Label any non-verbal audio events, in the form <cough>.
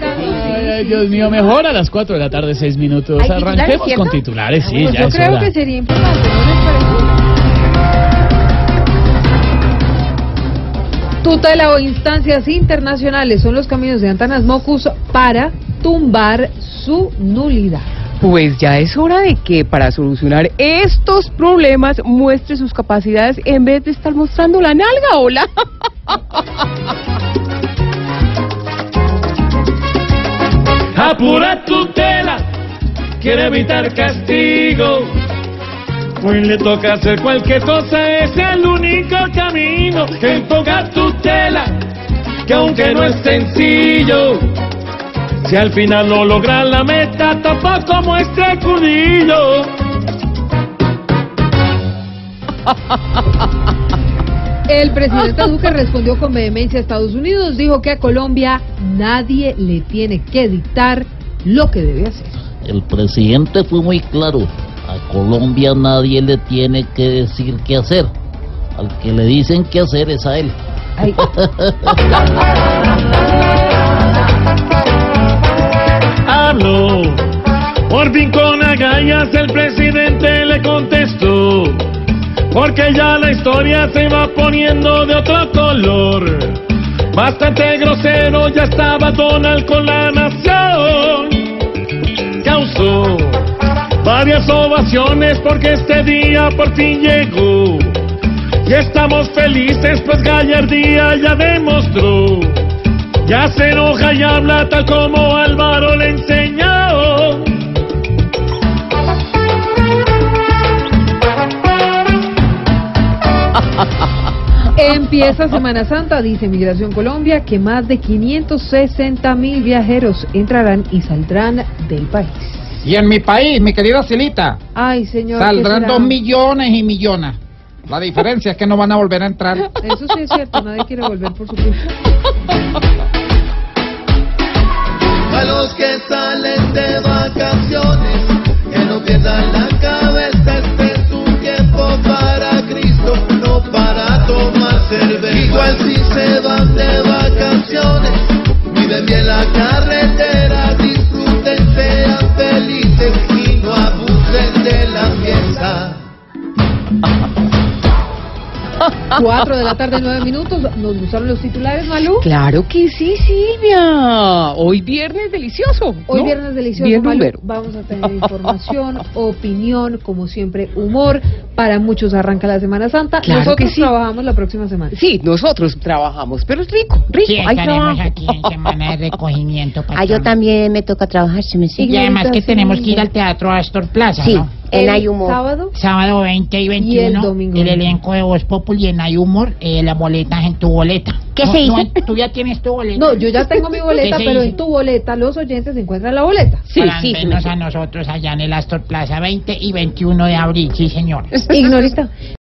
Ay, Dios mío, mejor a las 4 de la tarde, 6 minutos. ¿Hay titulares, Arranquemos cierto? con titulares, sí, Pues ya yo es creo hora. que sería importante, ¿no les parece? Tutela o instancias internacionales son los caminos de Antanas Mocus para tumbar su nulidad. Pues ya es hora de que para solucionar estos problemas muestre sus capacidades en vez de estar mostrando la nalga, hola. <laughs> Apura tutela, quiere evitar castigo. Pues le toca hacer cualquier cosa, es el único camino. Que ponga tutela, que aunque no es sencillo, si al final no logra la meta, tampoco muestre culillo. <laughs> El presidente <laughs> Duque respondió con vehemencia a Estados Unidos, dijo que a Colombia nadie le tiene que dictar lo que debe hacer. El presidente fue muy claro. A Colombia nadie le tiene que decir qué hacer. Al que le dicen qué hacer es a él. Ay, <laughs> Habló por fin con agallas el presidente le contestó porque ya la historia se va poniendo de otro color. Bastante grosero ya estaba Donald con la nación. Causó varias ovaciones porque este día por fin llegó. Y estamos felices pues Gallardía ya demostró. Ya se enoja y habla tal como Álvaro le enseñó. Empieza Semana Santa, dice Migración Colombia, que más de 560 mil viajeros entrarán y saldrán del país. Y en mi país, mi querida Silita, Ay, señor. ¿qué saldrán dos millones y millones. La diferencia es que no van a volver a entrar. Eso sí es cierto, nadie quiere volver por su culpa. A los que salen de 4 de la tarde, 9 minutos. ¿Nos gustaron los titulares, Malú? Claro que sí, Silvia. Hoy viernes delicioso. Hoy viernes delicioso. Bien Malú. Vamos a tener información, <laughs> opinión, como siempre, humor. Para muchos arranca la Semana Santa. Nosotros trabajamos la próxima semana. Sí, nosotros trabajamos, pero es rico, rico. Sí, Hay trabajo. aquí en semana de recogimiento. <laughs> Ah, yo también me toca trabajar, si me sigue. Y además que tenemos que ir al Teatro Astor Plaza, sí. ¿no? En El Ayumo. sábado. Sábado 20 y 21. domingo. El elenco de Voz Populi en Ayumor, eh, las boletas en tu boleta. ¿Qué No, se no, dice? Tú ya tienes tu boleta. No, yo ya tengo mi boleta, ¿Qué se pero en tu boleta los oyentes encuentran la boleta. Sí, Para sí, sí, a nosotros allá en el Astor Plaza 20 y 21 de abril, sí señor. Ignorita.